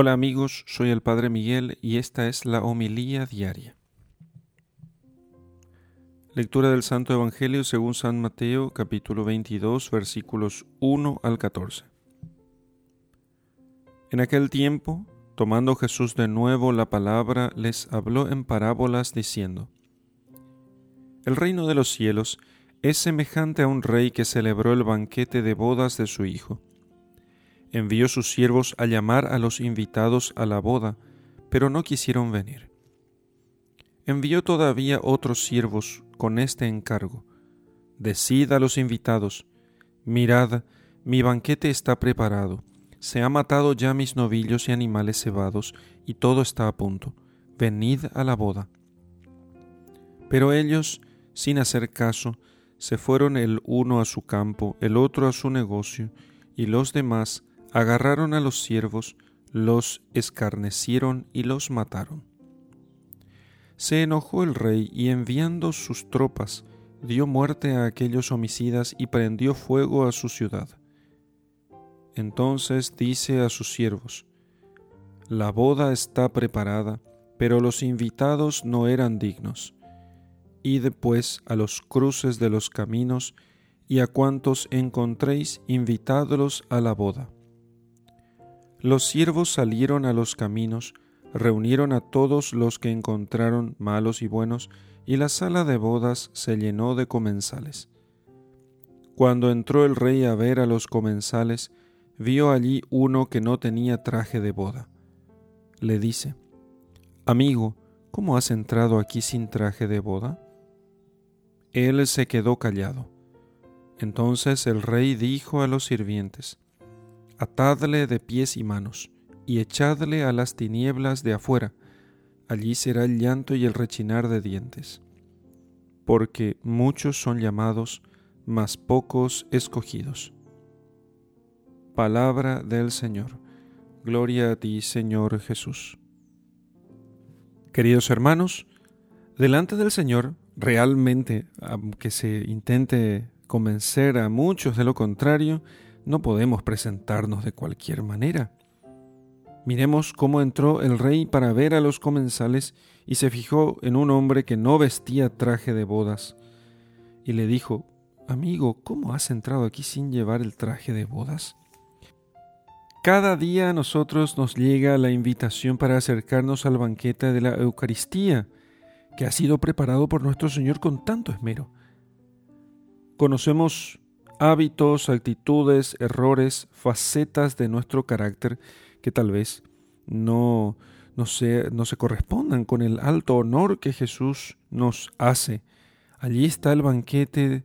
Hola amigos, soy el Padre Miguel y esta es la homilía diaria. Lectura del Santo Evangelio según San Mateo capítulo 22 versículos 1 al 14. En aquel tiempo, tomando Jesús de nuevo la palabra, les habló en parábolas diciendo, El reino de los cielos es semejante a un rey que celebró el banquete de bodas de su hijo envió sus siervos a llamar a los invitados a la boda, pero no quisieron venir. Envió todavía otros siervos con este encargo. Decid a los invitados, mirad, mi banquete está preparado, se ha matado ya mis novillos y animales cebados, y todo está a punto. Venid a la boda. Pero ellos, sin hacer caso, se fueron el uno a su campo, el otro a su negocio, y los demás agarraron a los siervos, los escarnecieron y los mataron. Se enojó el rey y enviando sus tropas, dio muerte a aquellos homicidas y prendió fuego a su ciudad. Entonces dice a sus siervos, La boda está preparada, pero los invitados no eran dignos. Id pues a los cruces de los caminos, y a cuantos encontréis, invitadlos a la boda. Los siervos salieron a los caminos, reunieron a todos los que encontraron malos y buenos, y la sala de bodas se llenó de comensales. Cuando entró el rey a ver a los comensales, vio allí uno que no tenía traje de boda. Le dice, Amigo, ¿cómo has entrado aquí sin traje de boda? Él se quedó callado. Entonces el rey dijo a los sirvientes, atadle de pies y manos, y echadle a las tinieblas de afuera, allí será el llanto y el rechinar de dientes. Porque muchos son llamados, mas pocos escogidos. Palabra del Señor. Gloria a ti, Señor Jesús. Queridos hermanos, delante del Señor, realmente, aunque se intente convencer a muchos de lo contrario, no podemos presentarnos de cualquier manera. Miremos cómo entró el rey para ver a los comensales y se fijó en un hombre que no vestía traje de bodas. Y le dijo, Amigo, ¿cómo has entrado aquí sin llevar el traje de bodas? Cada día a nosotros nos llega la invitación para acercarnos al banquete de la Eucaristía, que ha sido preparado por nuestro Señor con tanto esmero. Conocemos hábitos, actitudes, errores, facetas de nuestro carácter que tal vez no, no, se, no se correspondan con el alto honor que Jesús nos hace. Allí está el banquete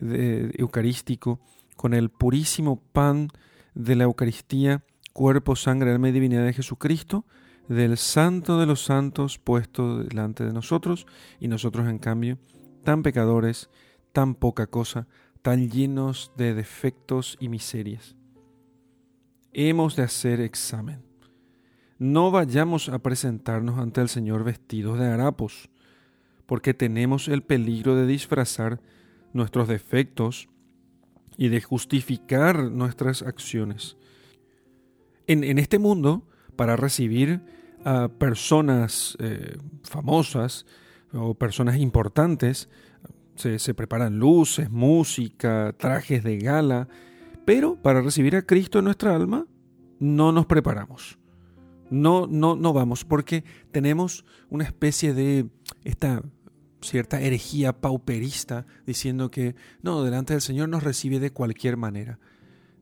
eucarístico con el purísimo pan de la Eucaristía, cuerpo, sangre, alma y divinidad de Jesucristo, del santo de los santos puesto delante de nosotros, y nosotros en cambio, tan pecadores, tan poca cosa, tan llenos de defectos y miserias. Hemos de hacer examen. No vayamos a presentarnos ante el Señor vestidos de harapos, porque tenemos el peligro de disfrazar nuestros defectos y de justificar nuestras acciones. En, este mundo, para recibir a personas eh, famosas o personas importantes, se, preparan luces, música, trajes de gala, pero para recibir a Cristo en nuestra alma no nos preparamos. No, no, no vamos, porque tenemos una especie de esta cierta herejía pauperista diciendo que no, delante del Señor nos recibe de cualquier manera.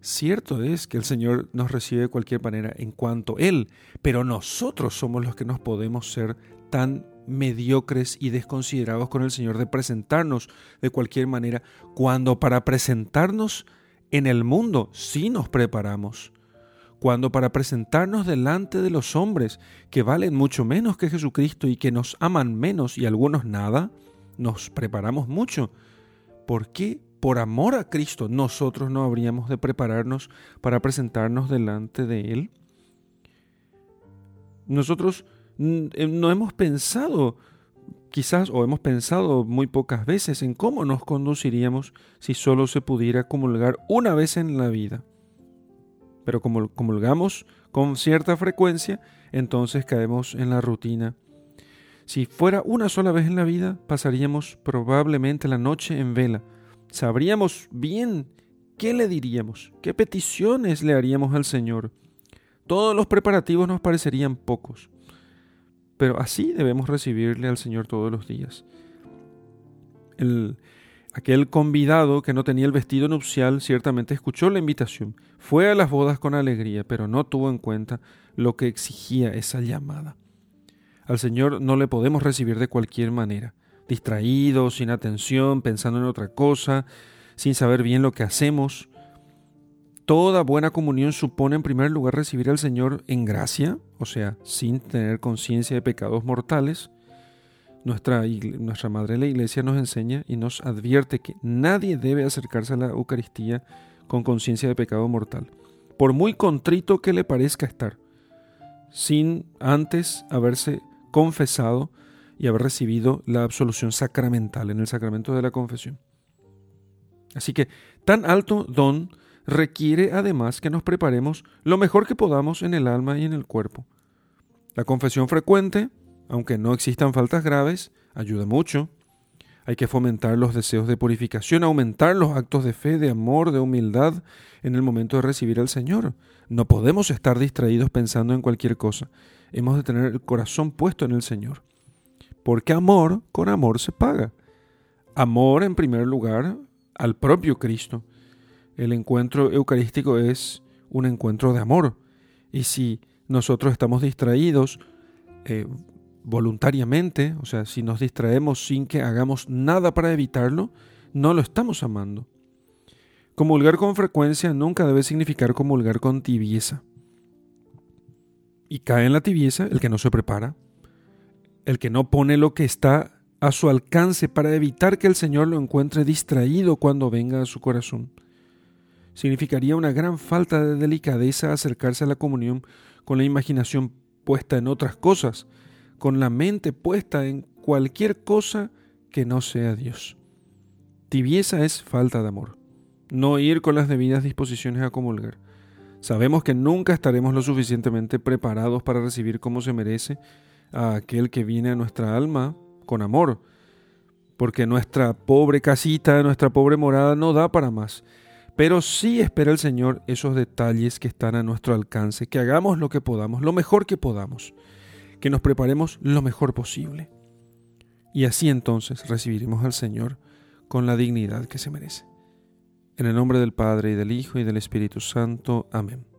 Cierto es que el Señor nos recibe de cualquier manera en cuanto Él, pero nosotros somos los que nos podemos ser tan mediocres y desconsiderados con el Señor de presentarnos de cualquier manera, cuando para presentarnos en el mundo sí nos preparamos, cuando para presentarnos delante de los hombres que valen mucho menos que Jesucristo y que nos aman menos y algunos nada, nos preparamos mucho. ¿Por qué? Por amor a Cristo nosotros no habríamos de prepararnos para presentarnos delante de Él. Nosotros no hemos pensado quizás o hemos pensado muy pocas veces en cómo nos conduciríamos si solo se pudiera comulgar una vez en la vida. Pero como comulgamos con cierta frecuencia, entonces caemos en la rutina. Si fuera una sola vez en la vida, pasaríamos probablemente la noche en vela. Sabríamos bien qué le diríamos, qué peticiones le haríamos al Señor. Todos los preparativos nos parecerían pocos. Pero así debemos recibirle al Señor todos los días. El, aquel convidado que no tenía el vestido nupcial ciertamente escuchó la invitación, fue a las bodas con alegría, pero no tuvo en cuenta lo que exigía esa llamada. Al Señor no le podemos recibir de cualquier manera, distraído, sin atención, pensando en otra cosa, sin saber bien lo que hacemos. Toda buena comunión supone en primer lugar recibir al Señor en gracia, o sea, sin tener conciencia de pecados mortales. Nuestra, nuestra Madre la Iglesia nos enseña y nos advierte que nadie debe acercarse a la Eucaristía con conciencia de pecado mortal, por muy contrito que le parezca estar, sin antes haberse confesado y haber recibido la absolución sacramental en el sacramento de la confesión. Así que tan alto don requiere además que nos preparemos lo mejor que podamos en el alma y en el cuerpo. La confesión frecuente, aunque no existan faltas graves, ayuda mucho. Hay que fomentar los deseos de purificación, aumentar los actos de fe, de amor, de humildad en el momento de recibir al Señor. No podemos estar distraídos pensando en cualquier cosa. Hemos de tener el corazón puesto en el Señor. Porque amor con amor se paga. Amor en primer lugar al propio Cristo el encuentro eucarístico es un encuentro de amor. Y si nosotros estamos distraídos eh, voluntariamente, o sea, si nos distraemos sin que hagamos nada para evitarlo, no lo estamos amando. Comulgar con frecuencia nunca debe significar comulgar con tibieza. Y cae en la tibieza el que no se prepara, el que no pone lo que está a su alcance para evitar que el Señor lo encuentre distraído cuando venga a su corazón significaría una gran falta de delicadeza acercarse a la comunión con la imaginación puesta en otras cosas, con la mente puesta en cualquier cosa que no sea Dios. Tibieza es falta de amor, no ir con las debidas disposiciones a comulgar. Sabemos que nunca estaremos lo suficientemente preparados para recibir como se merece a aquel que viene a nuestra alma con amor, porque nuestra pobre casita, nuestra pobre morada no da para más pero sí espera el Señor esos detalles que están a nuestro alcance, que hagamos lo que podamos, lo mejor que podamos, que nos preparemos lo mejor posible. Y así entonces recibiremos al Señor con la dignidad que se merece. En el nombre del Padre y del Hijo y del Espíritu Santo. Amén.